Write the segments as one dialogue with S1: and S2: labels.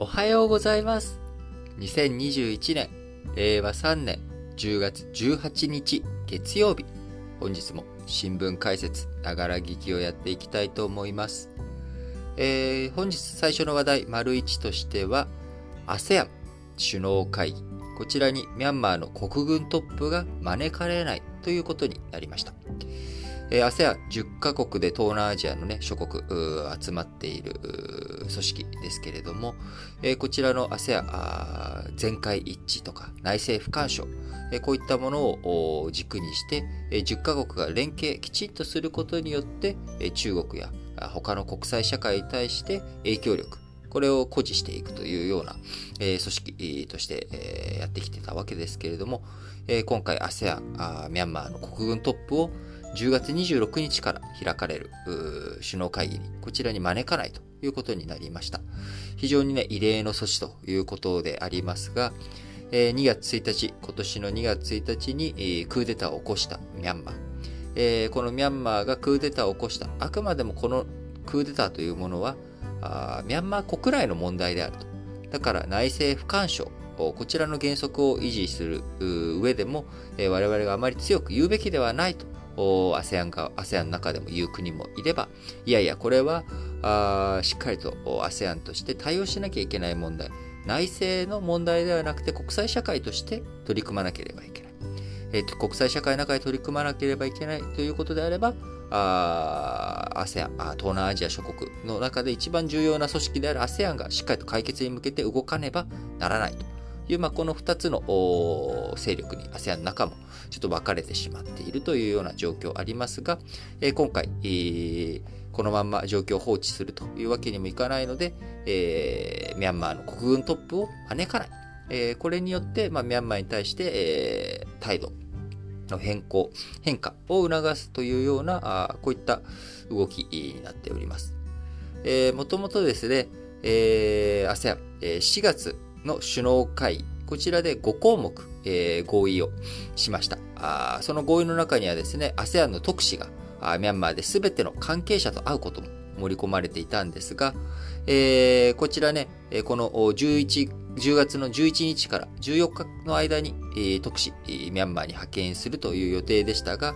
S1: おはようございます。2021年、令和3年10月18日月曜日。本日も新聞解説、ながら聞きをやっていきたいと思います。えー本日最初の話題、丸1としては、ASEAN 首脳会議。こちらにミャンマーの国軍トップが招かれないということになりました。えー ASEAN10 カ国で東南アジアのね、諸国集まっている組織ですけれども、えーこちらの ASEAN 全会一致とか内政不干渉、えーこういったものを軸にして、えー10カ国が連携きちんとすることによって、えー中国や他の国際社会に対して影響力、これを誇示していくというような、えー組織として、えーやってきてたわけですけれども、えー今回 ASEAN ミャンマーの国軍トップを10月26日から開かれる首脳会議に、こちらに招かないということになりました。非常にね、異例の措置ということでありますが、2月1日、今年の2月1日に、クーデターを起こしたミャンマー。このミャンマーがクーデターを起こした。あくまでもこのクーデターというものは、ミャンマー国内の問題であると。だから内政不干渉、こちらの原則を維持する上でも、我々があまり強く言うべきではないと、ASEAN が、ASEAN の中でも言う国もいれば、いやいや、これは、あしっかりと ASEAN として対応しなきゃいけない問題、内政の問題ではなくて国際社会として取り組まなければいけない。えーと国際社会の中で取り組まなければいけない。ということであれば、あー ASEAN、東南アジア諸国の中で一番重要な組織である ASEAN がしっかりと解決に向けて動かねばならないと。いう、まあ、この2つの勢力に ASEAN の中もちょっと分かれてしまっているというような状況ありますが、えー今回、えーこのまま状況を放置するというわけにもいかないので、えーミャンマーの国軍トップを招かない。えーこれによって、まあ、ミャンマーに対して、えー態度の変更、変化を促すというような、あこういった動きになっております。えーもともとですね、えー ASEAN、えー4月の首脳会、こちらで5項目、えー合意をしました。あその合意の中にはですね、ASEAN の特使があミャンマーで全ての関係者と会うことも盛り込まれていたんですが、えーこちらね、この11 10月の11日から14日の間に、えー特使、ミャンマーに派遣するという予定でしたが、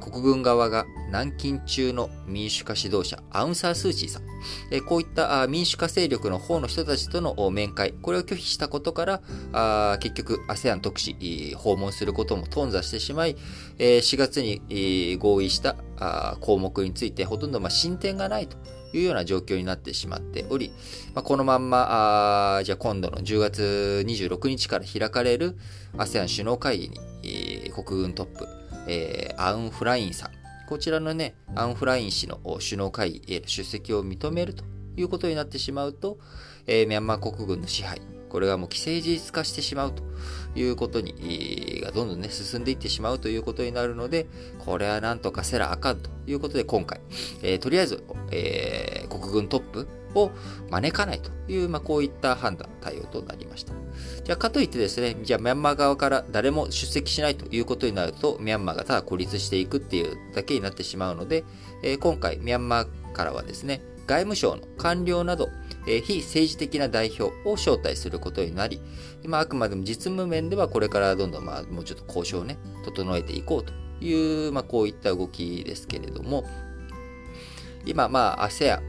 S1: 国軍側が軟禁中の民主化指導者、アウン・サー・スー・チーさん、こういった民主化勢力の方の人たちとの面会、これを拒否したことから、結局 ASEAN 特使訪問することも頓挫してしまい、え4月に合意した項目についてほとんど進展がないというような状況になってしまっており、まあ、このまんま、あじゃあ今度の10月26日から開かれる ASEAN 首脳会議に、えー国軍トップ、えーアン・フラインさん、こちらのね、アウン・フライン氏の首脳会議への出席を認めるということになってしまうと、えーミャンマー国軍の支配、これがもう既成事実化してしまうということに、がどんどんね、進んでいってしまうということになるので、これはなんとかせらあかんということで今回、えーとりあえず、えー国軍トップを招かないという、まあ、こういった判断、対応となりました。じゃあ、かといってですね、じゃあ、ミャンマー側から誰も出席しないということになると、ミャンマーがただ孤立していくっていうだけになってしまうので、えー今回、ミャンマーからはですね、外務省の官僚など、えー非政治的な代表を招待することになり、今あくまでも実務面ではこれからどんどん、まあ、もうちょっと交渉をね、整えていこうという、まあ、こういった動きですけれども、今、まあ、ASEAN、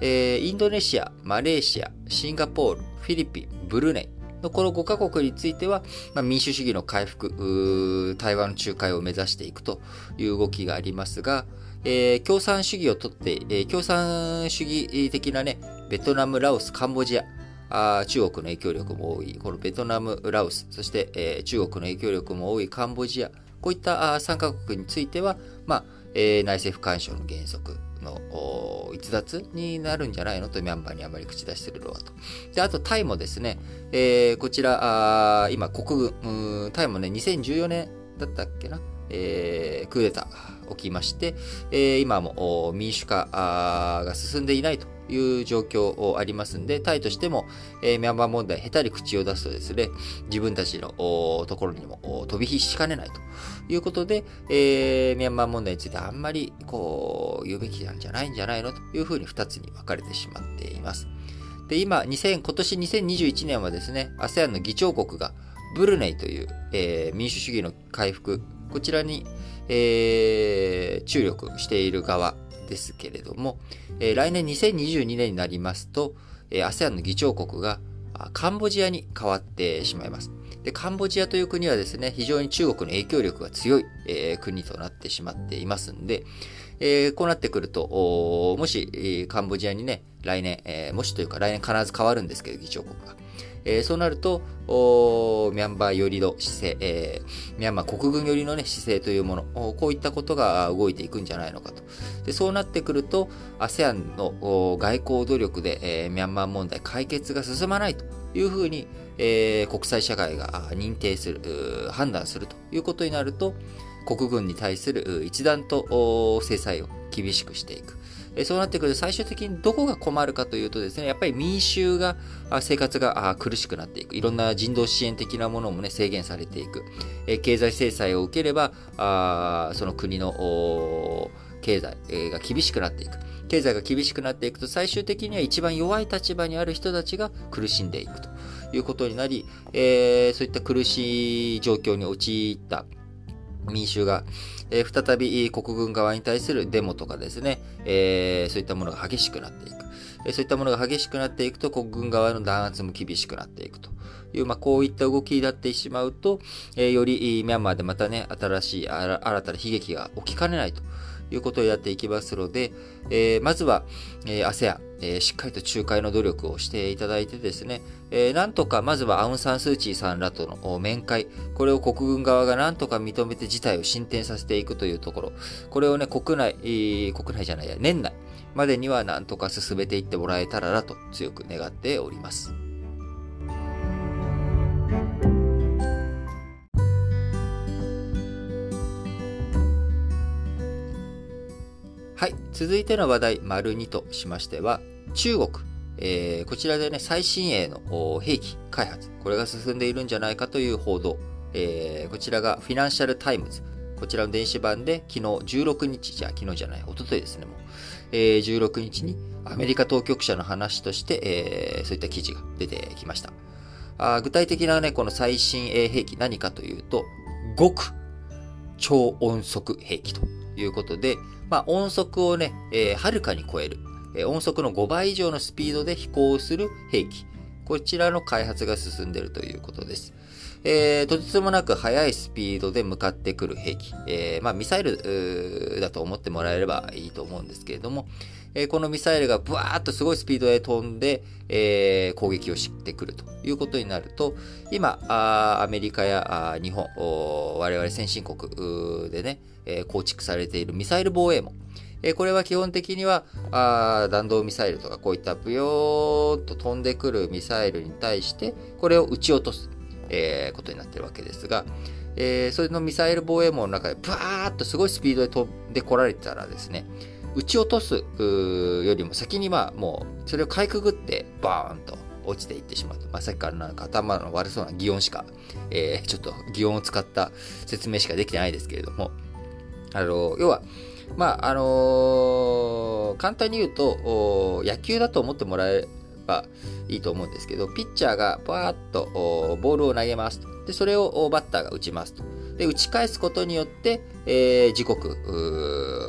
S1: えーインドネシア、マレーシア、シンガポール、フィリピン、ブルネイ。のこの5カ国については、まあ、民主主義の回復、うー台湾仲介を目指していくという動きがありますが、えー共産主義をとって、えー共産主義的なね、ベトナム、ラオス、カンボジア、あ中国の影響力も多い、このベトナム、ラオス、そして、えー中国の影響力も多いカンボジア、こういった3カ国については、まあ、えー内政不干渉の原則。の逸脱になるんじゃないのとミャンマーにあまり口出してるのはと。で、あとタイもですね、えーこちら、今国軍、タイもね、2014年だったっけな、えークーデター起きまして、えー今も民主化が進んでいないという状況ありますんで、タイとしても、えーミャンマー問題、下手に口を出すとですね、自分たちのところにも飛び火しかねないということで、えーミャンマー問題についてあんまりこう言うべきなんじゃないんじゃないのというふうに2つに分かれてしまっています。で、今、2000、今年2021年はですね、ASEAN の議長国が、ブルネイという、えー、民主主義の回復、こちらに、えー、注力している側ですけれども、えー、来年2022年になりますと、え、ASEAN の議長国がカンボジアに変わってしまいます。で、カンボジアという国はですね、非常に中国の影響力が強い、えー、国となってしまっていますんで、えー、こうなってくると、もし、カンボジアにね、来年、えー、もしというか来年必ず変わるんですけど、議長国が。えー、そうなると、ミャンマー寄りの姿勢、えー、ミャンマー国軍寄りの、ね、姿勢というもの、こういったことが動いていくんじゃないのかと。でそうなってくると、ASEAN の外交努力で、えー、ミャンマー問題解決が進まないというふうに、えー、国際社会が認定する、判断するということになると、国軍に対する一段と制裁を厳しくしていく。そうなってくると最終的にどこが困るかというとですね、やっぱり民衆が生活が苦しくなっていく。いろんな人道支援的なものもね、制限されていく。経済制裁を受ければ、その国の経済が厳しくなっていく。経済が厳しくなっていくと最終的には一番弱い立場にある人たちが苦しんでいくということになり、え、そういった苦しい状況に陥った民衆が、えー、再び国軍側に対するデモとかですね、えー、そういったものが激しくなっていく。えそういったものが激しくなっていくと、国軍側の弾圧も厳しくなっていくという、まあ、こういった動きになってしまうと、え、よりミャンマーでまたね、新しい、新たな悲劇が起きかねないということをやっていきますので、えー、まずは、えー、ASEAN、えー、しっかりと仲介の努力をしていただいてですね、えー、なんとかまずはアウン・サン・スー・チーさんらとの面会、これを国軍側がなんとか認めて事態を進展させていくというところ、これをね、国内、国内じゃないや、年内までにはなんとか進めていってもらえたらなと強く願っております。はい。続いての話題、丸2としましては、中国。えー、こちらでね、最新鋭の兵器開発、これが進んでいるんじゃないかという報道。えー、こちらがフィナンシャルタイムズ。こちらの電子版で昨日16日、じゃあ昨日じゃない、おとといですね、もう。えー、16日にアメリカ当局者の話として、えー、そういった記事が出てきました。あ具体的なね、この最新鋭兵器何かというと、極超音速兵器ということで、まあ、音速をね、えー、はるかに超える、えー、音速の5倍以上のスピードで飛行する兵器。こちらの開発が進んでいるということです。えー、とてつもなく速いスピードで向かってくる兵器。えー、まあ、ミサイルだと思ってもらえればいいと思うんですけれども、えー、このミサイルがブワーッとすごいスピードで飛んで、えー、攻撃をしてくるということになると、今、あアメリカや日本、我々先進国でね、えー、構築されているミサイル防衛網。えー、これは基本的にはあ弾道ミサイルとかこういったブヨーっと飛んでくるミサイルに対して、これを撃ち落とす、えー、ことになってるわけですが、えー、それのミサイル防衛網の中でブワーッとすごいスピードで飛んでこられたらですね、撃ち落とすよりも先にまあもうそれをかいくぐってバーンと落ちていってしまうと。まあ、さっきからなんか頭の悪そうな擬音しか、えー、ちょっと擬音を使った説明しかできてないですけれども、あの、要は、まあ、あのー、簡単に言うと、野球だと思ってもらえばいいと思うんですけど、ピッチャーがバーッとボールを投げますで、それをバッターが打ちますと。で、打ち返すことによって、えー、自国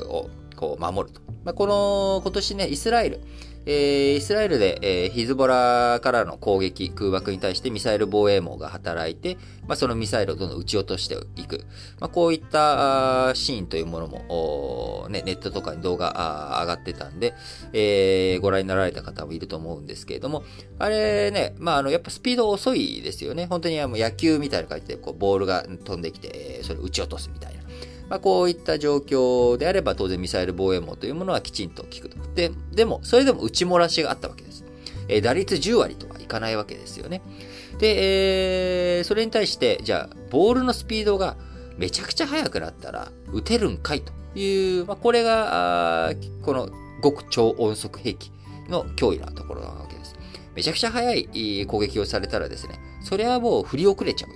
S1: をこう守ると。まあ、この、今年ね、イスラエル、えー、イスラエルで、えー、ヒズボラからの攻撃、空爆に対してミサイル防衛網が働いて、まあ、そのミサイルをどんどん撃ち落としていく。まあ、こういったシーンというものも、ね、ネットとかに動画上がってたんで、えー、ご覧になられた方もいると思うんですけれども、あれね、まあ、あの、やっぱスピード遅いですよね。本当にもう野球みたいな感じで、こう、ボールが飛んできて、それを撃ち落とすみたいな。まあ、こういった状況であれば当然ミサイル防衛網というものはきちんと効くと。で、でも、それでも打ち漏らしがあったわけです。えー、打率10割とはいかないわけですよね。で、えー、それに対して、じゃあ、ボールのスピードがめちゃくちゃ速くなったら打てるんかいという、まあ、これが、この極超音速兵器の脅威なところなわけです。めちゃくちゃ速い攻撃をされたらですね、それはもう振り遅れちゃうよ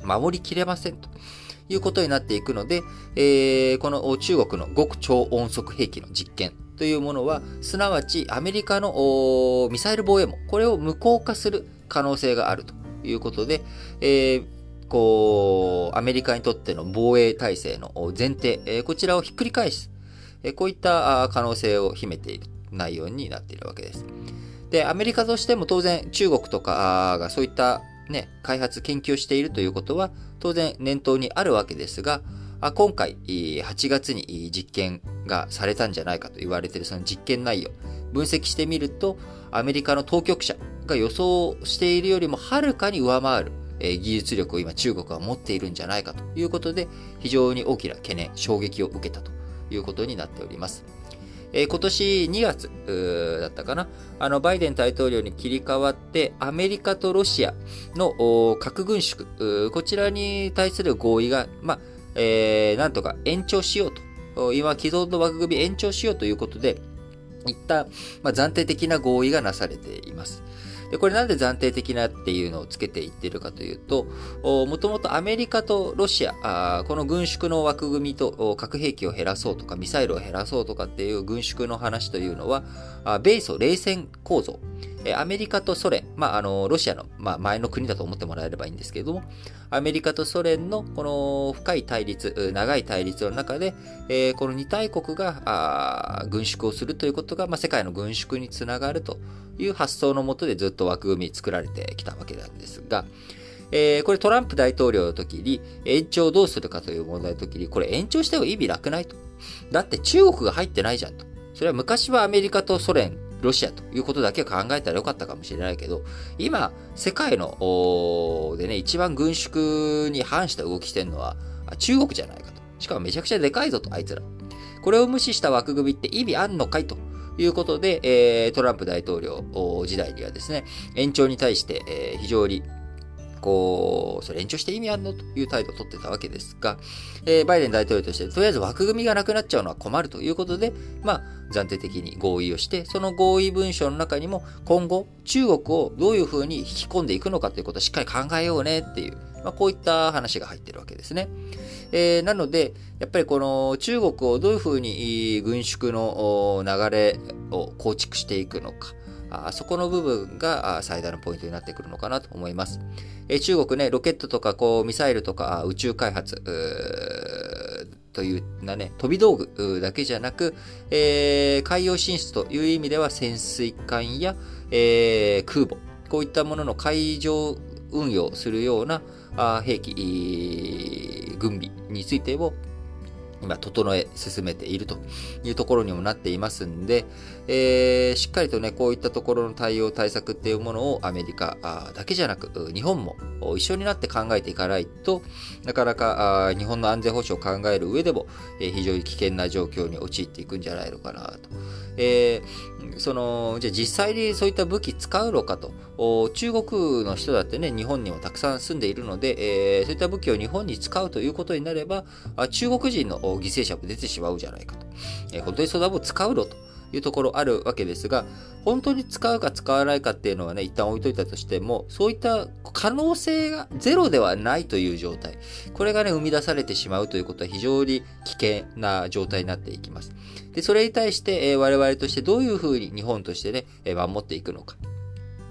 S1: と。守りきれませんと。いうことになっていくので、えー、この中国の極超音速兵器の実験というものは、すなわちアメリカのミサイル防衛網、これを無効化する可能性があるということで、えー、こう、アメリカにとっての防衛体制の前提、えー、こちらをひっくり返す、えー、こういった可能性を秘めている内容になっているわけです。で、アメリカとしても当然中国とかがそういったね、開発、研究しているということは当然念頭にあるわけですが、今回8月に実験がされたんじゃないかと言われているその実験内容、分析してみると、アメリカの当局者が予想しているよりもはるかに上回る技術力を今中国は持っているんじゃないかということで、非常に大きな懸念、衝撃を受けたということになっております。えー、今年2月だったかな、あの、バイデン大統領に切り替わって、アメリカとロシアの核軍縮、こちらに対する合意が、まあ、えー、なんとか延長しようと、今、既存の枠組み延長しようということで、一旦、まあ、暫定的な合意がなされています。で、これなんで暫定的なっていうのをつけていってるかというと、もともとアメリカとロシア、この軍縮の枠組みと核兵器を減らそうとかミサイルを減らそうとかっていう軍縮の話というのは、米ソ冷戦構造。アメリカとソ連、まあ、あの、ロシアの、まあ、前の国だと思ってもらえればいいんですけれども、アメリカとソ連のこの深い対立、長い対立の中で、この2大国が軍縮をするということが、まあ、世界の軍縮につながるという発想のもとでずっと枠組み作られてきたわけなんですが、えー、これトランプ大統領の時に延長どうするかという問題の時に、これ延長しても意味なくないと。だって中国が入ってないじゃんと。それは昔はアメリカとソ連、ロシアということだけを考えたらよかったかもしれないけど、今、世界の、でね、一番軍縮に反した動きしてるのは中国じゃないかと。しかもめちゃくちゃでかいぞと、あいつら。これを無視した枠組みって意味あんのかいとということで、えー、トランプ大統領時代にはですね、延長に対して、えー、非常にこう、それ延長して意味あんのという態度を取ってたわけですが、えー、バイデン大統領として、とりあえず枠組みがなくなっちゃうのは困るということで、まあ、暫定的に合意をして、その合意文書の中にも、今後、中国をどういうふうに引き込んでいくのかということをしっかり考えようねっていう、まあ、こういった話が入ってるわけですね。えー、なので、やっぱりこの中国をどういうふうに軍縮の流れを構築していくのか、あそこの部分が最大のポイントになってくるのかなと思います。え中国ね、ロケットとかこうミサイルとか宇宙開発、というなね、飛び道具だけじゃなく、えー、海洋進出という意味では潜水艦や、えー、空母、こういったものの海上運用するような兵器、軍備についても今、整え進めているというところにもなっていますんで、えー、しっかりとね、こういったところの対応対策っていうものをアメリカだけじゃなく、日本も一緒になって考えていかないとなかなか日本の安全保障を考える上でも、え、非常に危険な状況に陥っていくんじゃないのかなと。えー、その、じゃあ実際にそういった武器使うのかと。中国の人だってね、日本にもたくさん住んでいるので、えー、そういった武器を日本に使うということになれば、中国人の犠牲者も出てしまうじゃないかと。えー、本当にそんなもん使うのと。いうところあるわけですが、本当に使うか使わないかっていうのはね、一旦置いといたとしても、そういった可能性がゼロではないという状態。これがね、生み出されてしまうということは非常に危険な状態になっていきます。で、それに対して、え、我々としてどういうふうに日本としてね、守っていくのか。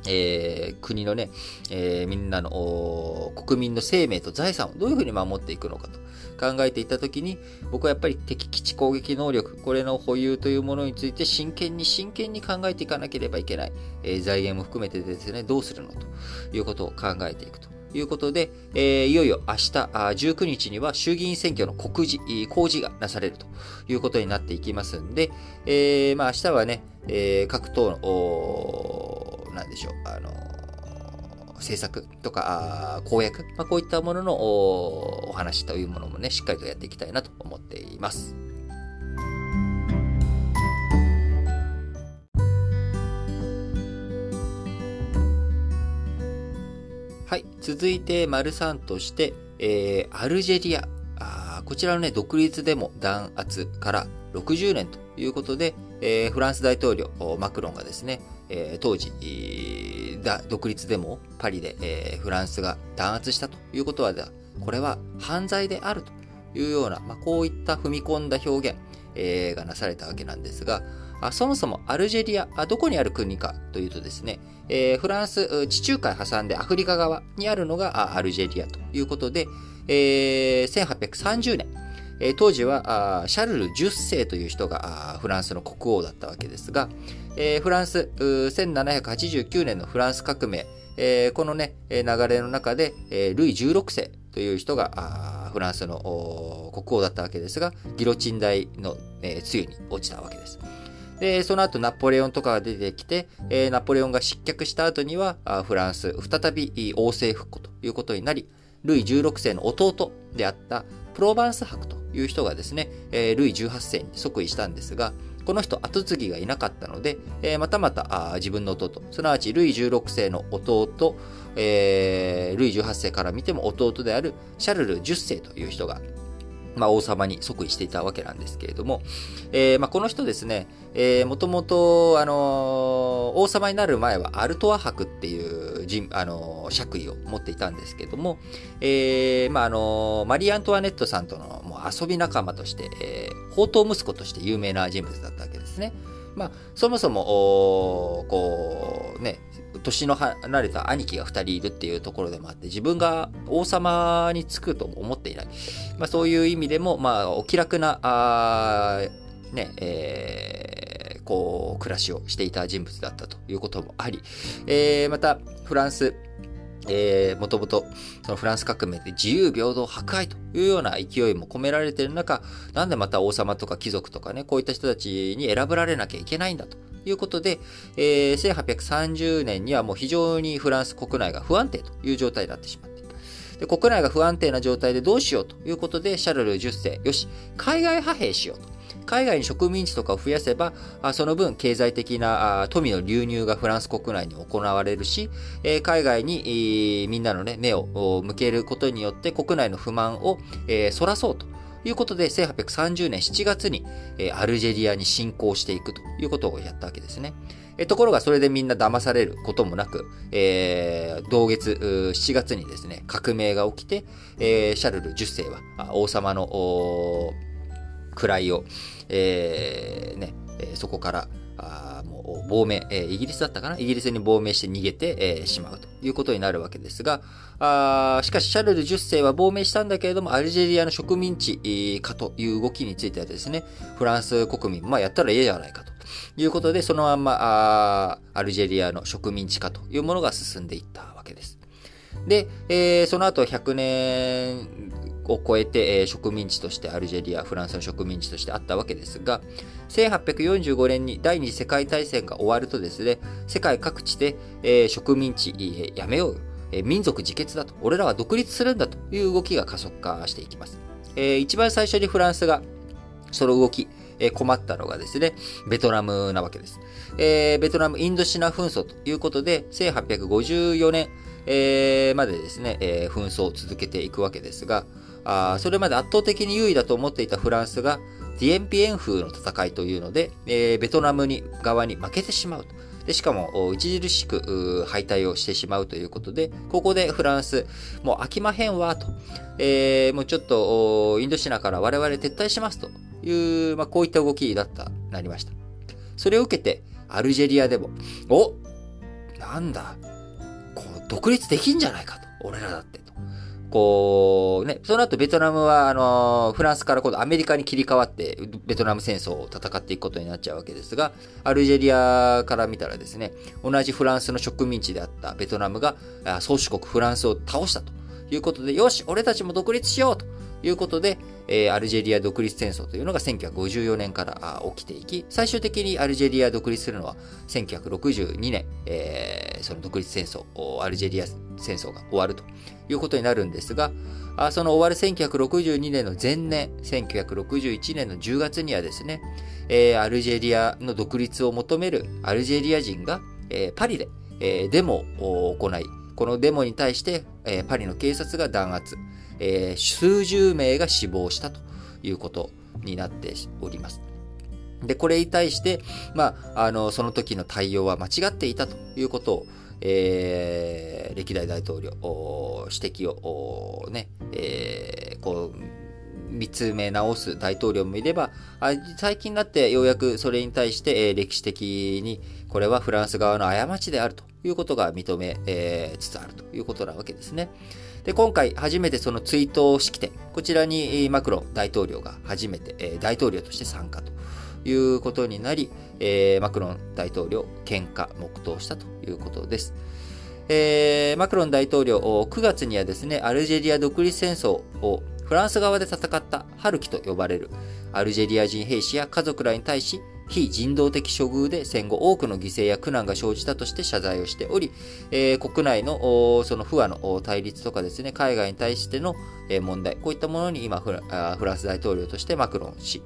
S1: えー、国のね、えー、みんなの国民の生命と財産をどういうふうに守っていくのかと考えていったときに、僕はやっぱり敵基地攻撃能力、これの保有というものについて真剣に真剣に考えていかなければいけない。えー、財源も含めてですね、どうするのということを考えていくと。いうことで、えー、いよいよ明日あ19日には衆議院選挙の告示、公示がなされるということになっていきますんで、えー、まあ明日はね、えー、各党の、なんでしょう、あの政策とか公約、まあ、こういったもののお話というものもね、しっかりとやっていきたいなと思っています。はい。続いて、丸3として、えー、アルジェリア。あこちらのね、独立デモ弾圧から60年ということで、えー、フランス大統領、マクロンがですね、えー、当時、独立デモパリで、えー、フランスが弾圧したということは、これは犯罪であるというような、まあ、こういった踏み込んだ表現、えー、がなされたわけなんですが、あそもそもアルジェリアあ、どこにある国かというとですね、えー、フランス、地中海挟んでアフリカ側にあるのがアルジェリアということで、えー、1830年、え当時はシャルル10世という人がフランスの国王だったわけですが、えフランス、1789年のフランス革命、えこのね、流れの中で、えルイ16世という人がフランスの国王だったわけですが、ギロチン台の、えつゆに落ちたわけです。で、その後ナポレオンとかが出てきて、えナポレオンが失脚した後には、フランス、再び王政復古ということになり、ルイ16世の弟であったプロバンス伯という人がですね、えー、ルイ18世に即位したんですが、この人後継ぎがいなかったので、えー、またまたあ自分の弟、すなわちルイ16世の弟、えー、ルイ18世から見ても弟であるシャルル10世という人がまあ、王様に即位していたわけなんですけれども、えー、まあ、この人ですね、えー、もともと、あのー、王様になる前はアルトア伯っていう、あのー、爵位を持っていたんですけども、えー、まあ、あの、マリー・アントワネットさんとのもう遊び仲間として、えー、宝刀息子として有名な人物だったわけですね。まあ、そもそも、こう、ね、年の離れた兄貴が2人いるっていうところでもあって、自分が王様につくと思っていない。まあ、そういう意味でも、まあ、お気楽な、あね、えー、こう、暮らしをしていた人物だったということもあり、えー、また、フランス、えー、もともとそのフランス革命で自由平等迫害というような勢いも込められている中、なんでまた王様とか貴族とかね、こういった人たちに選ばれなきゃいけないんだということで、えー、1830年にはもう非常にフランス国内が不安定という状態になってしまってで国内が不安定な状態でどうしようということで、シャルル10世、よし、海外派兵しようと。海外に植民地とかを増やせば、その分経済的な富の流入がフランス国内に行われるし、海外にみんなの、ね、目を向けることによって国内の不満をそらそうと。いうことで、1830年7月に、えアルジェリアに侵攻していくということをやったわけですね。えところが、それでみんな騙されることもなく、えー、同月7月にですね、革命が起きて、えー、シャルル10世は王様の位を、えー、ね、そこからもう亡命、え、イギリスだったかな？イギリスに亡命して逃げて、え、しまうということになるわけですが、あしかしシャルル10世は亡命したんだけれども、アルジェリアの植民地化という動きについてはですね、フランス国民、まあやったらええじゃないかということで、そのまんまあアルジェリアの植民地化というものが進んでいったわけです。で、えー、その後100年を超えて、植民地としてアルジェリア、フランスの植民地としてあったわけですが、1845年に第二次世界大戦が終わるとですね、世界各地で、植民地、やめよう、民族自決だと、俺らは独立するんだという動きが加速化していきます。一番最初にフランスがその動き、困ったのがですね、ベトナムなわけです。えー、ベトナムインドシナ紛争ということで、1854年、えー、までですね、えー、紛争を続けていくわけですが、あそれまで圧倒的に優位だと思っていたフランスが、ディエンピエン風の戦いというので、えー、ベトナムに側に負けてしまうと。でしかも、著しく敗退をしてしまうということで、ここでフランス、もう飽きまへんわ、と。えー、もうちょっと、インドシナから我々撤退しますという、まあ、こういった動きだった、なりました。それを受けて、アルジェリアでも、おなんだ、こう独立できんじゃないかと。俺らだってと。こう、ね、その後ベトナムは、あの、フランスから今度アメリカに切り替わって、ベトナム戦争を戦っていくことになっちゃうわけですが、アルジェリアから見たらですね、同じフランスの植民地であったベトナムが、宗主国フランスを倒したということで、よし、俺たちも独立しようと。いうことで、えー、アルジェリア独立戦争というのが1954年から起きていき、最終的にアルジェリア独立するのは1962年、えー、その独立戦争、アルジェリア戦争が終わるということになるんですが、その終わる1962年の前年、1961年の10月にはですね、えー、アルジェリアの独立を求めるアルジェリア人が、パリで、デモを行い、このデモに対して、パリの警察が弾圧、えー、数十名が死亡したということになっております。で、これに対して、まあ、あの、その時の対応は間違っていたということを、えー、歴代大統領、指摘を、ね、えー、こう、見つめ直す大統領もいれば、最近になってようやくそれに対して、歴史的にこれはフランス側の過ちであるということが認め、つつあるということなわけですね。で、今回初めてその追悼式典、こちらにマクロン大統領が初めて、大統領として参加ということになり、マクロン大統領、献花、黙祷したということです。えー、マクロン大統領、9月にはですね、アルジェリア独立戦争をフランス側で戦ったハルキと呼ばれるアルジェリア人兵士や家族らに対し、非人道的処遇で戦後多くの犠牲や苦難が生じたとして謝罪をしており、えー、国内のその不和の対立とかですね、海外に対しての問題、こういったものに今フランス大統領としてマクロン氏、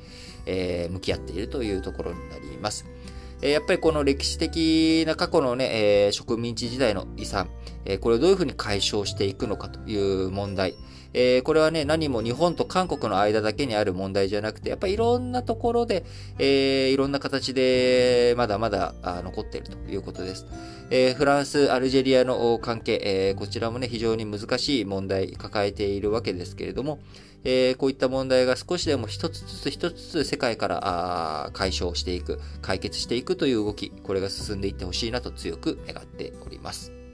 S1: えー、向き合っているというところになります。やっぱりこの歴史的な過去のね、植民地時代の遺産、これをどういうふうに解消していくのかという問題、えー、これはね、何も日本と韓国の間だけにある問題じゃなくて、やっぱりいろんなところで、えー、いろんな形でまだまだ残っているということです。えー、フランス、アルジェリアの関係、えー、こちらもね、非常に難しい問題抱えているわけですけれども、えー、こういった問題が少しでも一つずつ一つずつ世界から解消していく、解決していくという動き、これが進んでいってほしいなと強く願っております。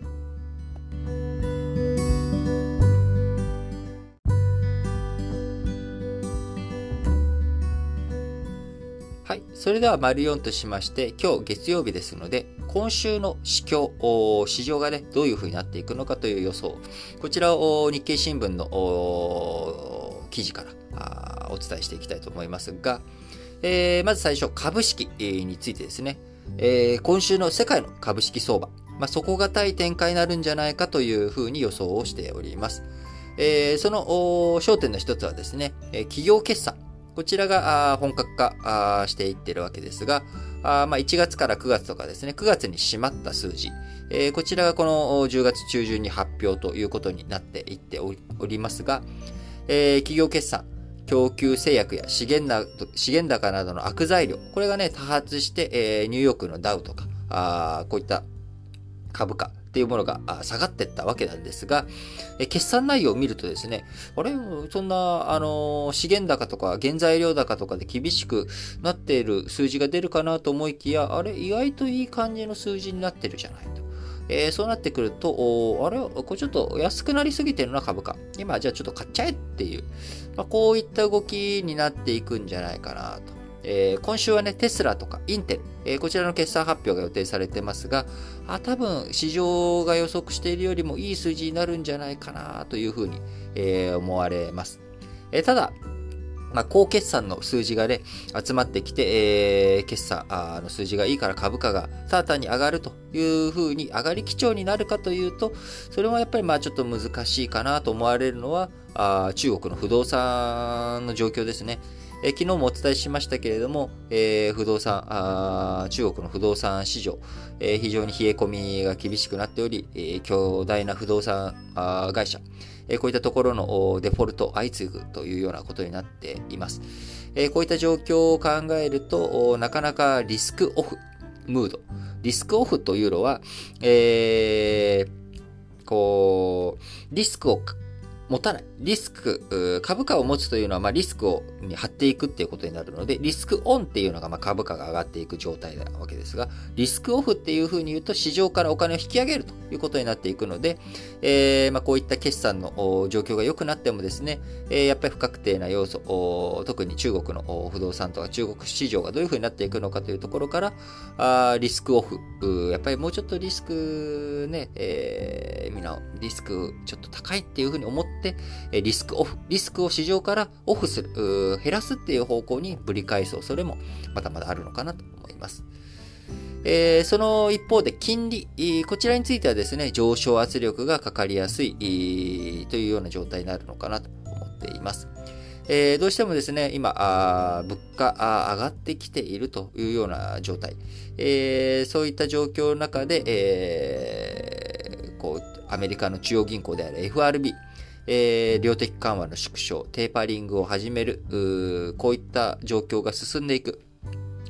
S1: それでは、丸4としまして、今日月曜日ですので、今週の市況、市場がね、どういう風になっていくのかという予想。こちらを日経新聞の記事からお伝えしていきたいと思いますが、えー、まず最初、株式についてですね、えー、今週の世界の株式相場、まあ、底堅い展開になるんじゃないかというふうに予想をしております。えー、その焦点の一つはですね、企業決算。こちらが本格化していってるわけですが、まあ、1月から9月とかですね、9月に締まった数字、えこちらがこの10月中旬に発表ということになっていっておりますが、え企業決算、供給制約や資源な資源高などの悪材料、これがね、多発して、えニューヨークのダウとか、あこういった株価、っていうものが下がってったわけなんですが、決算内容を見るとですね、あれ、そんな、あの、資源高とか原材料高とかで厳しくなっている数字が出るかなと思いきや、あれ、意外といい感じの数字になってるじゃないと。えー、そうなってくると、あれ、これちょっと安くなりすぎてるな、株価。今、じゃあちょっと買っちゃえっていう、まあ、こういった動きになっていくんじゃないかなと。えー、今週はね、テスラとかインテル、えー、こちらの決算発表が予定されてますが、あ多分市場が予測しているよりもいい数字になるんじゃないかなというふうに、えー、思われます。えただ、まあ、高決算の数字がね、集まってきて、えー、決算の数字がいいから株価がただ単に上がるというふうに、上がり基調になるかというと、それはやっぱりまあちょっと難しいかなと思われるのは、あ中国の不動産の状況ですね。え昨日もお伝えしましたけれども、え、不動産あ、中国の不動産市場、え、非常に冷え込みが厳しくなっており、えー、強大な不動産あ会社、えこういったところのデフォルト相次ぐというようなことになっています。えこういった状況を考えると、なかなかリスクオフムード。リスクオフというのは、えー、こう、リスクを持たない。リスク、株価を持つというのは、まあ、リスクをに張っていくっていうことになるので、リスクオンっていうのが、まあ、株価が上がっていく状態なわけですが、リスクオフっていうふうに言うと、市場からお金を引き上げるということになっていくので、えー、まあ、こういった決算の状況が良くなってもですね、え、やっぱり不確定な要素、特に中国の不動産とか中国市場がどういうふうになっていくのかというところから、あリスクオフ、やっぱりもうちょっとリスクね、えー、みんなリスクちょっと高いっていうふうに思って、リスクオフ、リスクを市場からオフする、減らすっていう方向にぶり返す恐れもまだまだあるのかなと思います。えー、その一方で金利、こちらについてはですね、上昇圧力がかかりやすいというような状態になるのかなと思っています。えー、どうしてもですね、今、あ物価あ上がってきているというような状態、えー、そういった状況の中で、えー、こうアメリカの中央銀行である FRB、えー、量的緩和の縮小、テーパリングを始める、こういった状況が進んでいく。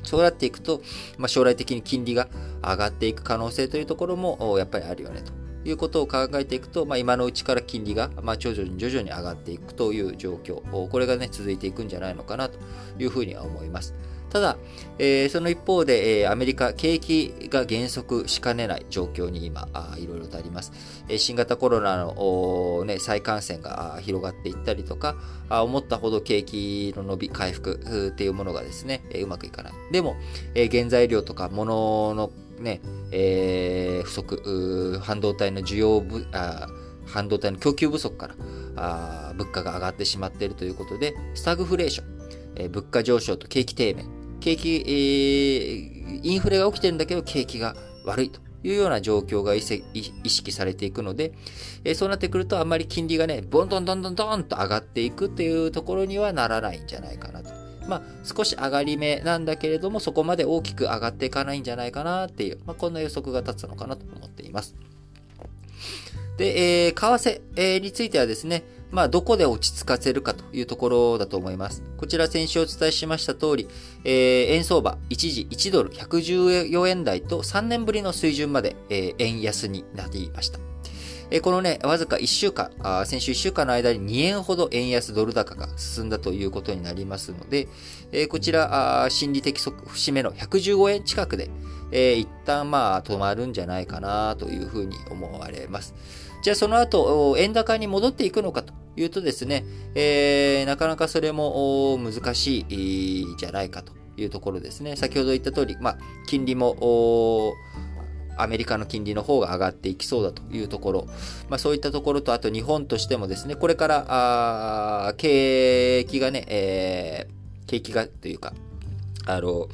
S1: そうなっていくと、まあ、将来的に金利が上がっていく可能性というところもやっぱりあるよねということを考えていくと、まあ、今のうちから金利が、まあ、徐々に徐々に上がっていくという状況、これがね、続いていくんじゃないのかなというふうには思います。ただ、えー、その一方で、えー、アメリカ、景気が減速しかねない状況に今、あいろいろとあります。えー、新型コロナの、ね、再感染が広がっていったりとか、あ思ったほど景気の伸び、回復っていうものがですね、えー、うまくいかない。でも、えー、原材料とか物のね、えー、不足、半導体の需要ぶあ、半導体の供給不足からあ物価が上がってしまっているということで、スタグフレーション、えー、物価上昇と景気低迷、景気、えー、インフレが起きてるんだけど景気が悪いというような状況が意識されていくので、えー、そうなってくるとあんまり金利がね、ボンドンドンドンドンと上がっていくっていうところにはならないんじゃないかなと。まあ、少し上がり目なんだけれども、そこまで大きく上がっていかないんじゃないかなっていう、まあ、こんな予測が立つのかなと思っています。で、えー、為替、えー、についてはですね、まあ、どこで落ち着かせるかというところだと思います。こちら先週お伝えしました通り、えー、円相場一時1ドル114円台と3年ぶりの水準まで、えー、円安になりました。えー、このね、わずか1週間あ、先週1週間の間に2円ほど円安ドル高が進んだということになりますので、えー、こちら、あ心理的節目の115円近くで、えー、一旦まあ止まるんじゃないかなというふうに思われます。じゃあその後、円高に戻っていくのかというとですね、えー、なかなかそれも難しいじゃないかというところですね。先ほど言った通り、まあ、金利も、アメリカの金利の方が上がっていきそうだというところ、まあ、そういったところと、あと日本としてもですね、これから、あ景気がね、えー、景気がというか、あの、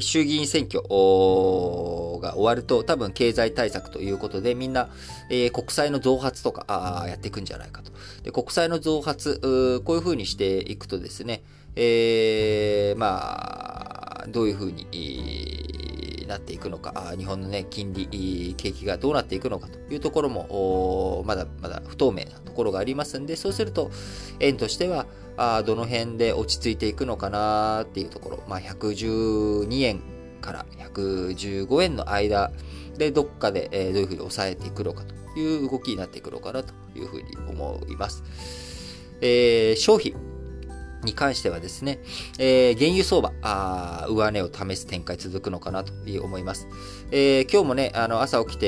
S1: 衆議院選挙が終わると多分経済対策ということでみんな、え、国債の増発とかやっていくんじゃないかと。で国債の増発、こういうふうにしていくとですね、えー、まあ、どういうふうになっていくのか、日本のね、金利、景気がどうなっていくのかというところも、まだまだ不透明なところがありますんで、そうすると、円としては、あどの辺で落ち着いていくのかなっていうところ、まあ、112円から115円の間でどっかで、えどういうふうに抑えていくのかという動きになっていくのかなというふうに思います。えー、消費。に関してはですね、えー、原油相場、あ上値を試す展開続くのかなと思います。えー、今日もね、あの朝起きて、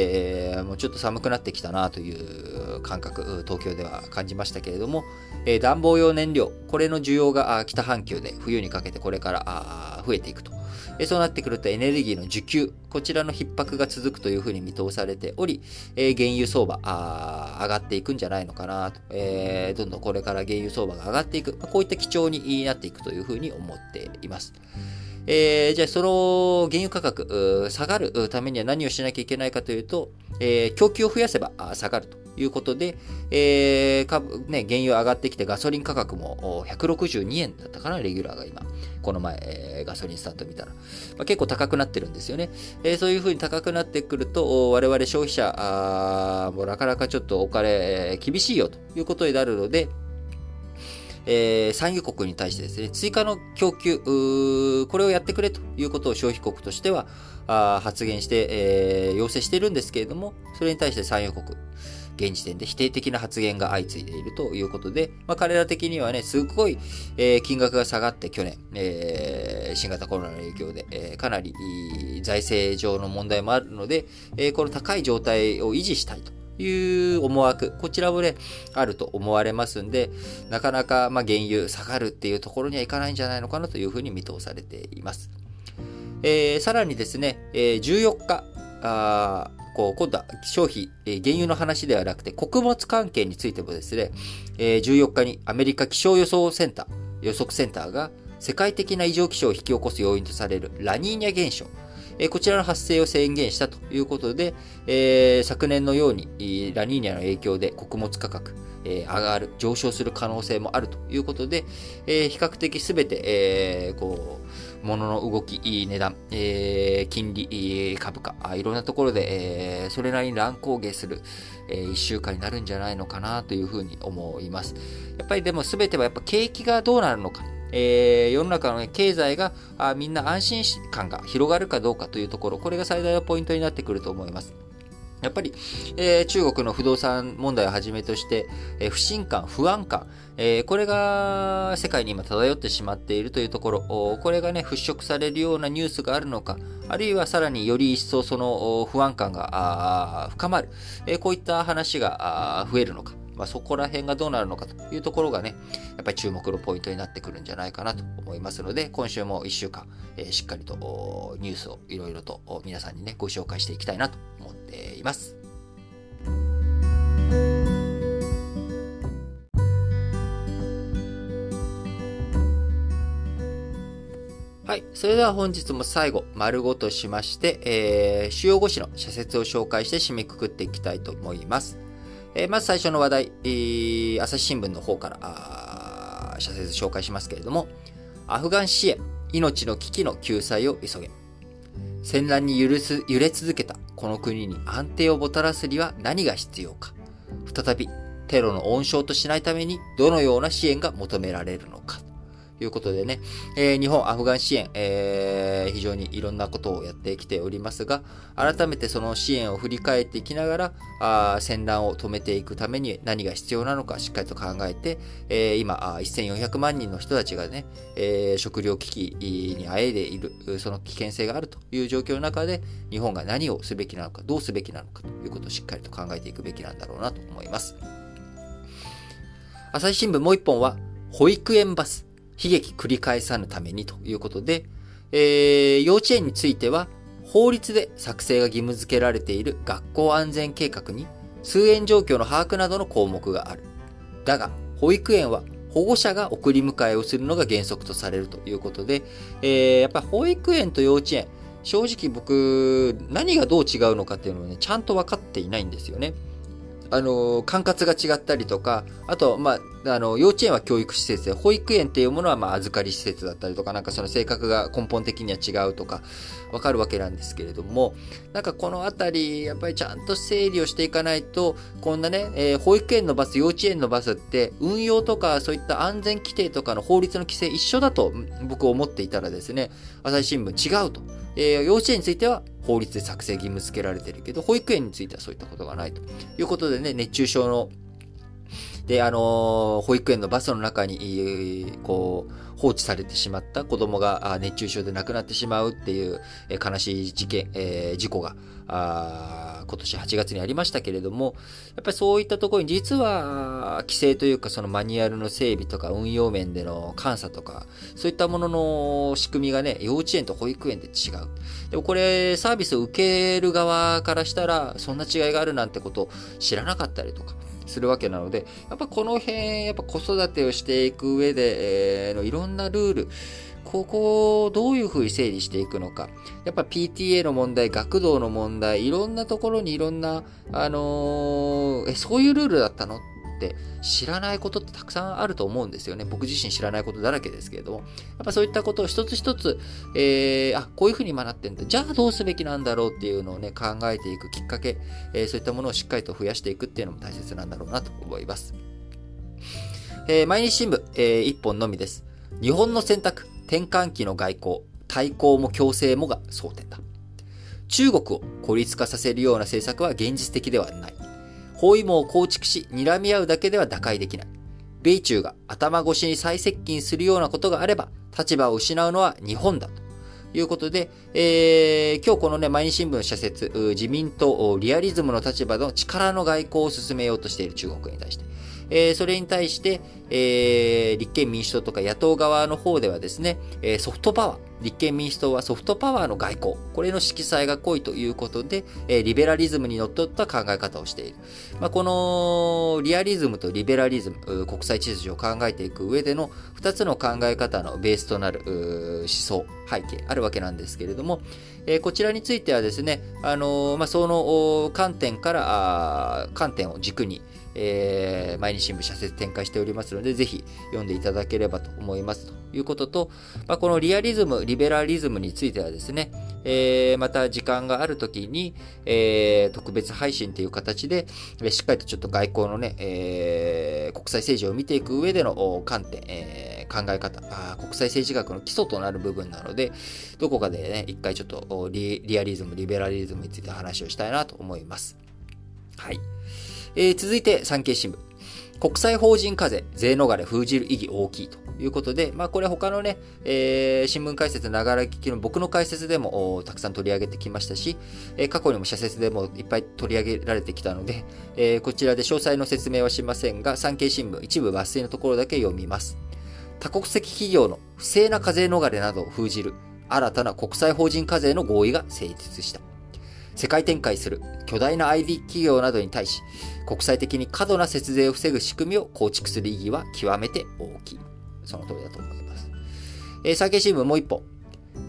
S1: えー、もうちょっと寒くなってきたなという感覚、東京では感じましたけれども、えー、暖房用燃料、これの需要が北半球で冬にかけてこれから増えていくと。えそうなってくるとエネルギーの需給、こちらの逼迫が続くというふうに見通されており、え原油相場上がっていくんじゃないのかなと、えー、どんどんこれから原油相場が上がっていく、こういった基調になっていくというふうに思っています。えー、じゃあその原油価格下がるためには何をしなきゃいけないかというと、えー、供給を増やせば下がるということで、えー株ね、原油上がってきてガソリン価格も162円だったかな、レギュラーが今。この前、えー、ガソリンスタンド見たら。まあ、結構高くなってるんですよね。えー、そういうふうに高くなってくると、我々消費者もうなかなかちょっとお金、えー、厳しいよということになるので、えー、産油国に対してですね、追加の供給、これをやってくれということを消費国としてはあ発言して、えー、要請してるんですけれども、それに対して産油国、現時点で否定的な発言が相次いでいるということで、まあ、彼ら的にはね、すごい、えー、金額が下がって去年、えー、新型コロナの影響で、えー、かなり財政上の問題もあるので、えー、この高い状態を維持したいと。いう思惑、こちらもね、あると思われますんで、なかなか、まあ、原油下がるっていうところにはいかないんじゃないのかなというふうに見通されています。えー、さらにですね、えー、14日、あこう今度は消費、えー、原油の話ではなくて、穀物関係についてもですね、えー、14日にアメリカ気象予想センター、予測センターが世界的な異常気象を引き起こす要因とされるラニーニャ現象、こちらの発生を宣言したということで、えー、昨年のようにラニーニャの影響で穀物価格、えー、上がる、上昇する可能性もあるということで、え、比較的すべて、え、こう、物の動き、値段、えー、金利、株価、いろんなところで、えー、それなりに乱高下する、えー、1週間になるんじゃないのかなというふうに思います。やっぱりでも全てはやっぱ景気がどうなるのか、えー、世の中の、ね、経済があみんな安心感が広がるかどうかというところ、これが最大のポイントになってくると思います。やっぱり、えー、中国の不動産問題をはじめとして、えー、不信感、不安感、えー、これが世界に今漂ってしまっているというところ、これがね、払拭されるようなニュースがあるのか、あるいはさらにより一層その不安感が深まる、え、こういった話が増えるのか、まあ、そこら辺がどうなるのかというところがね、やっぱり注目のポイントになってくるんじゃないかなと思いますので、今週も1週間、えー、しっかりとニュースをいろいろと皆さんにね、ご紹介していきたいなと思っています。はい。それでは本日も最後、丸ごとしまして、えー、主要語詞の社説を紹介して締めくくっていきたいと思います。えー、まず最初の話題、えー、朝日新聞の方から社説紹介しますけれども、アフガン支援、命の危機の救済を急げ。戦乱に揺れ続けたこの国に安定をもたらすには何が必要か。再びテロの温床としないためにどのような支援が求められるのか。いうことでね、えー、日本、アフガン支援、えー、非常にいろんなことをやってきておりますが、改めてその支援を振り返っていきながら、あ戦乱を止めていくために何が必要なのかしっかりと考えて、えー、今、1400万人の人たちがね、えー、食料危機にあえいでいる、その危険性があるという状況の中で、日本が何をすべきなのか、どうすべきなのかということをしっかりと考えていくべきなんだろうなと思います。朝日新聞もう一本は、保育園バス。悲劇繰り返さぬためにということで、えー、幼稚園については、法律で作成が義務付けられている学校安全計画に通園状況の把握などの項目がある。だが、保育園は保護者が送り迎えをするのが原則とされるということで、えー、やっぱ保育園と幼稚園、正直僕、何がどう違うのかっていうのをね、ちゃんと分かっていないんですよね。あの、管轄が違ったりとか、あと、まあ、あの、幼稚園は教育施設で、保育園っていうものは、まあ、預かり施設だったりとか、なんかその性格が根本的には違うとか、わかるわけなんですけれども、なんかこのあたり、やっぱりちゃんと整理をしていかないと、こんなね、えー、保育園のバス、幼稚園のバスって、運用とか、そういった安全規定とかの法律の規制一緒だと、僕思っていたらですね、朝日新聞違うと。えー、幼稚園については法律で作成義務付けられてるけど、保育園についてはそういったことがないということでね、熱中症ので、あの、保育園のバスの中に、こう、放置されてしまった子供が熱中症で亡くなってしまうっていう、悲しい事件、えー、事故が、今年8月にありましたけれども、やっぱりそういったところに実は規制というかそのマニュアルの整備とか運用面での監査とか、そういったものの仕組みがね、幼稚園と保育園で違う。でもこれサービスを受ける側からしたらそんな違いがあるなんてことを知らなかったりとか、するわけなので、やっぱこの辺、やっぱ子育てをしていく上で、えー、のいろんなルール、ここをどういうふうに整理していくのか。やっぱ PTA の問題、学童の問題、いろんなところにいろんな、あのー、え、そういうルールだったの？って知らないことってたくさんあると思うんですよね。僕自身知らないことだらけですけれども。やっぱそういったことを一つ一つ、えー、あ、こういうふうに学ってんだ。じゃあどうすべきなんだろうっていうのをね、考えていくきっかけ、えー、そういったものをしっかりと増やしていくっていうのも大切なんだろうなと思います。えー、毎日新聞、えー、本のみです。日本の選択、転換期の外交、対抗も強制もが争点だ。中国を孤立化させるような政策は現実的ではない。包囲網を構築し、睨み合うだけでは打開できない。米中が頭越しに再接近するようなことがあれば、立場を失うのは日本だと。いうことで、えー、今日このね、毎日新聞社説、自民党リアリズムの立場の力の外交を進めようとしている中国に対して、えー、それに対して、えー、立憲民主党とか野党側の方ではですね、え、ソフトパワー、立憲民主党はソフトパワーの外交、これの色彩が濃いということで、えリベラリズムにのっとった考え方をしている。まあ、このリアリズムとリベラリズム、国際秩序を考えていく上での2つの考え方のベースとなる思想、背景あるわけなんですけれども、えこちらについてはですね、あのまあ、その観点から、観点を軸に、えー、毎日新聞社説展開しておりますので、ぜひ読んでいただければと思いますということと、まあ、このリアリズム、リベラリズムについてはですね、えー、また時間があるときに、えー、特別配信という形で、しっかりとちょっと外交のね、えー、国際政治を見ていく上での観点、えー、考え方あ、国際政治学の基礎となる部分なので、どこかでね、一回ちょっとリアリズム、リベラリズムについて話をしたいなと思います。はい。えー、続いて産経新聞。国際法人課税、税逃れ封じる意義大きいということで、まあこれ他のね、えー、新聞解説ながら聞きの僕の解説でもたくさん取り上げてきましたし、えー、過去にも社説でもいっぱい取り上げられてきたので、えー、こちらで詳細の説明はしませんが、産経新聞一部抜粋のところだけ読みます。多国籍企業の不正な課税逃れなどを封じる新たな国際法人課税の合意が成立した。世界展開する巨大な ID 企業などに対し、国際的に過度な節税を防ぐ仕組みを構築する意義は極めて大きい。その通りだと思います。えー、産経新聞もう一本。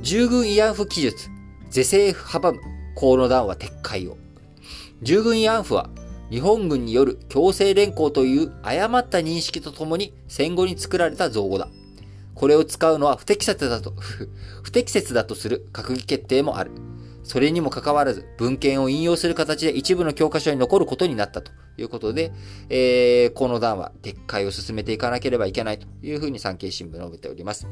S1: 従軍慰安婦記述、是正阻む河野談話撤回を。従軍慰安婦は日本軍による強制連行という誤った認識とともに戦後に作られた造語だ。これを使うのは不適切だと 不適切だとする閣議決定もある。それにもかかわらず、文献を引用する形で一部の教科書に残ることになったということで、えー、この段は撤回を進めていかなければいけないというふうに産経新聞述べております。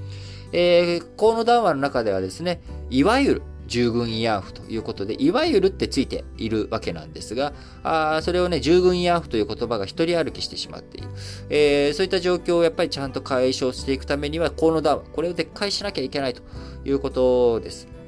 S1: えー、この談話の中ではですね、いわゆる従軍慰安婦ということで、いわゆるってついているわけなんですが、あそれをね、従軍慰安婦という言葉が一人歩きしてしまっている。えー、そういった状況をやっぱりちゃんと解消していくためには、この談話、これを撤回しなきゃいけないということです。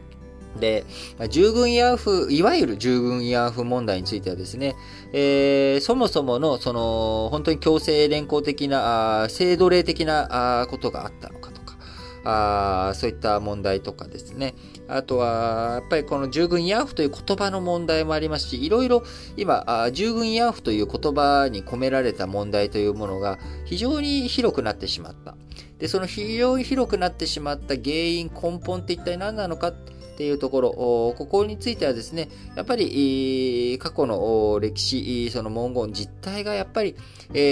S1: で、従軍慰安婦、いわゆる従軍慰安婦問題についてはですね、えー、そもそもの、その、本当に強制連行的な、あ制度例的なあことがあったのかとか、あそういった問題とかですね。あとは、やっぱりこの従軍慰安婦という言葉の問題もありますし、いろいろ今、あ従軍慰安婦という言葉に込められた問題というものが非常に広くなってしまった。で、その非常に広くなってしまった原因、根本って一体何なのかていうところ、ここについてはですね、やっぱり過去の歴史、その文言実態がやっぱり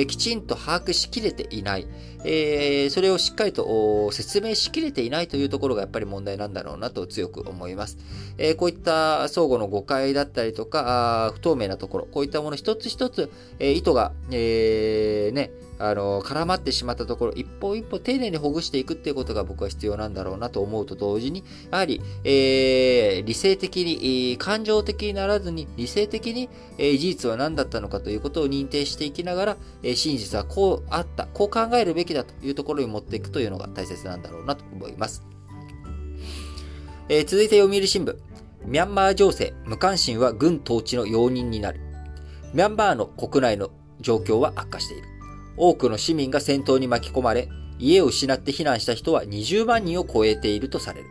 S1: きちんと把握しきれていない。えそれをしっかりと説明しきれていないというところがやっぱり問題なんだろうなと強く思いますえ。こういった相互の誤解だったりとか、不透明なところ、こういったもの一つ一つ、え意図が、えー、ね、あの、絡まってしまったところ、一歩一歩丁寧にほぐしていくっていうことが僕は必要なんだろうなと思うと同時に、やはり、えー、理性的に、感情的にならずに、理性的に、えー、事実は何だったのかということを認定していきながら、えー、真実はこうあった、こう考えるべきだというところに持っていくというのが大切なんだろうなと思います。えー、続いて読売新聞。ミャンマー情勢、無関心は軍統治の容認になる。ミャンマーの国内の状況は悪化している。多くの市民が戦闘に巻き込まれ、家を失って避難した人は20万人を超えているとされる。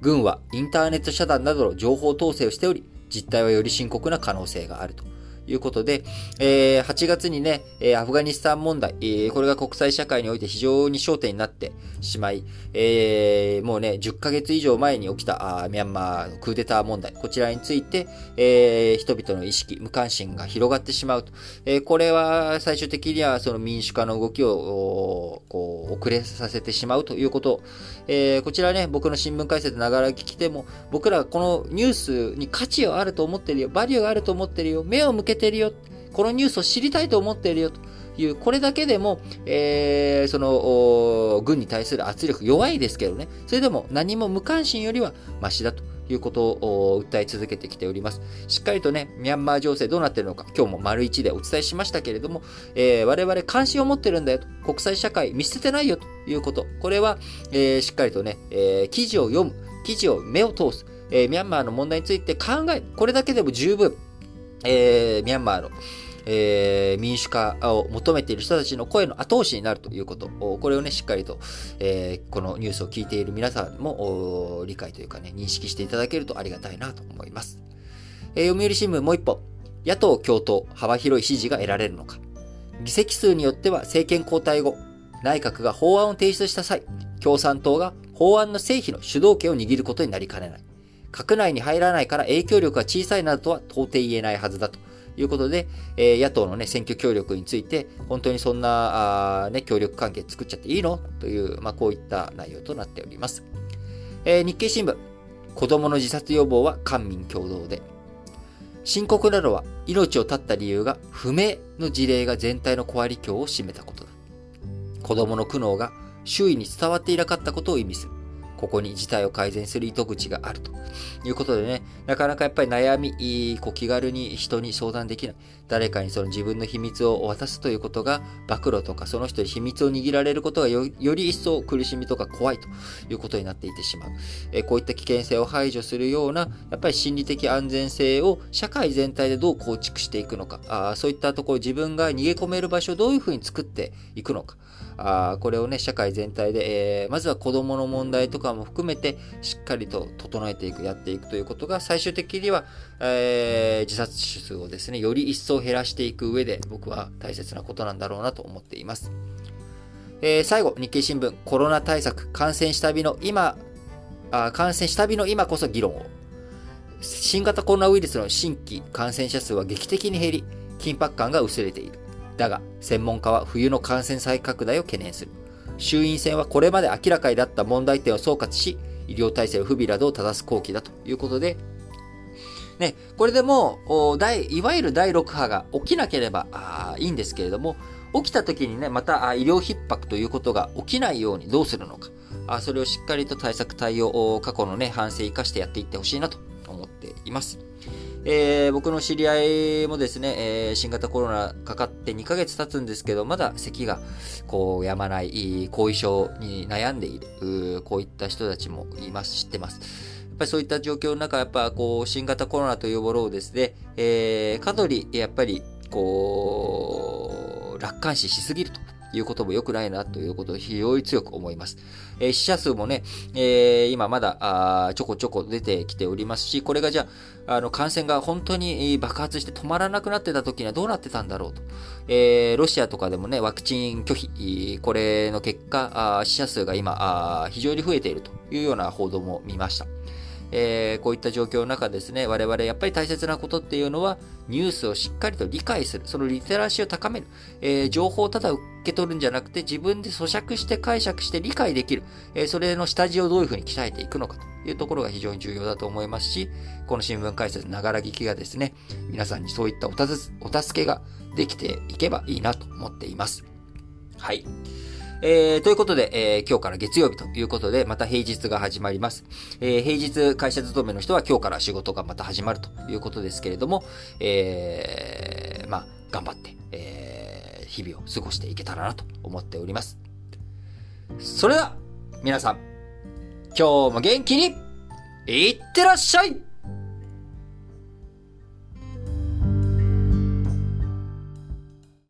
S1: 軍はインターネット遮断などの情報統制をしており、実態はより深刻な可能性があると。いうことで、えー、8月にね、アフガニスタン問題、えー、これが国際社会において非常に焦点になってしまい、えー、もうね、10ヶ月以上前に起きたあミャンマーのクーデター問題、こちらについて、えー、人々の意識、無関心が広がってしまうと。えー、これは最終的にはその民主化の動きをこう遅れさせてしまうということ。えー、こちらね、僕の新聞解説ながら聞きても、僕らこのニュースに価値があると思ってるよ、バリューがあると思ってるよ、目を向けてるよ、このニュースを知りたいと思っているよという、これだけでも、えー、その、軍に対する圧力弱いですけどね、それでも何も無関心よりはマシだと。いうことを訴え続けてきております。しっかりとね、ミャンマー情勢どうなってるのか、今日も丸一でお伝えしましたけれども、えー、我々関心を持ってるんだよと、国際社会見捨ててないよということ、これは、えー、しっかりとね、えー、記事を読む、記事を目を通す、えー、ミャンマーの問題について考える、これだけでも十分、えー、ミャンマーの、えー、民主化を求めている人たちの声の後押しになるということ、これをね、しっかりと、えー、このニュースを聞いている皆さんも理解というかね、認識していただけるとありがたいなと思います。えー、読売新聞もう一本、野党共闘、幅広い支持が得られるのか。議席数によっては政権交代後、内閣が法案を提出した際、共産党が法案の成否の主導権を握ることになりかねない。閣内に入らないから影響力が小さいなどとは到底言えないはずだということで、え、野党のね、選挙協力について、本当にそんな、あね、協力関係作っちゃっていいの？という、まあ、こういった内容となっております。えー、日経新聞、子供の自殺予防は官民共同で。深刻なのは、命を絶った理由が不明の事例が全体の5割り強を占めたことだ。子供の苦悩が周囲に伝わっていなかったことを意味する。ここに事態を改善する糸口があるということでね、なかなかやっぱり悩み、こう気軽に人に相談できない。誰かにその自分の秘密を渡すということが、暴露とかその人に秘密を握られることがより一層苦しみとか怖いということになっていてしまう。えこういった危険性を排除するような、やっぱり心理的安全性を社会全体でどう構築していくのか、あそういったところ自分が逃げ込める場所をどういうふうに作っていくのか。あこれをね、社会全体で、えー、まずは子供の問題とかも含めて、しっかりと整えていく、やっていくということが、最終的には、えー、自殺数をですね、より一層を減らしていく上で、僕は大切なことなんだろうなと思っています。えー、最後、日経新聞、コロナ対策、感染した日の今、あ感染した日の今こそ議論を。新型コロナウイルスの新規感染者数は劇的に減り、緊迫感が薄れている。だが、専門家は冬の感染再拡大を懸念する。衆院選はこれまで明らかになった問題点を総括し、医療体制の不備などを正す後期だということで、ね、これでもう、いわゆる第6波が起きなければあいいんですけれども、起きた時にね、また医療逼迫ということが起きないようにどうするのか、あそれをしっかりと対策対応、過去のね、反省生かしてやっていってほしいなと思っています。えー、僕の知り合いもですね、えー、新型コロナかかって2ヶ月経つんですけど、まだ咳がこうやまない後遺症に悩んでいる、こういった人たちもいます、知ってます。やっぱりそういった状況の中、やっぱこう、新型コロナというものをですね、えー、過度にやっぱり、こう、楽観視しすぎるということも良くないなということを非常に強く思います。えー、死者数もね、えー、今まだあちょこちょこ出てきておりますし、これがじゃあ、あの感染が本当に爆発して止まらなくなってた時にはどうなってたんだろうと。えー、ロシアとかでもね、ワクチン拒否、これの結果、あ死者数が今あ、非常に増えているというような報道も見ました。えー、こういった状況の中ですね、我々やっぱり大切なことっていうのは、ニュースをしっかりと理解する、そのリテラシーを高める、えー、情報をただ受け取るんじゃなくて、自分で咀嚼して解釈して理解できる、えー、それの下地をどういうふうに鍛えていくのかというところが非常に重要だと思いますし、この新聞解説、ながら聞きがですね、皆さんにそういったおたずお助けができていけばいいなと思っています。はい。えー、ということで、えー、今日から月曜日ということで、また平日が始まります。えー、平日会社勤めの人は今日から仕事がまた始まるということですけれども、えー、まあ、頑張って、えー、日々を過ごしていけたらなと思っております。それでは、皆さん、今日も元気に、いってらっしゃい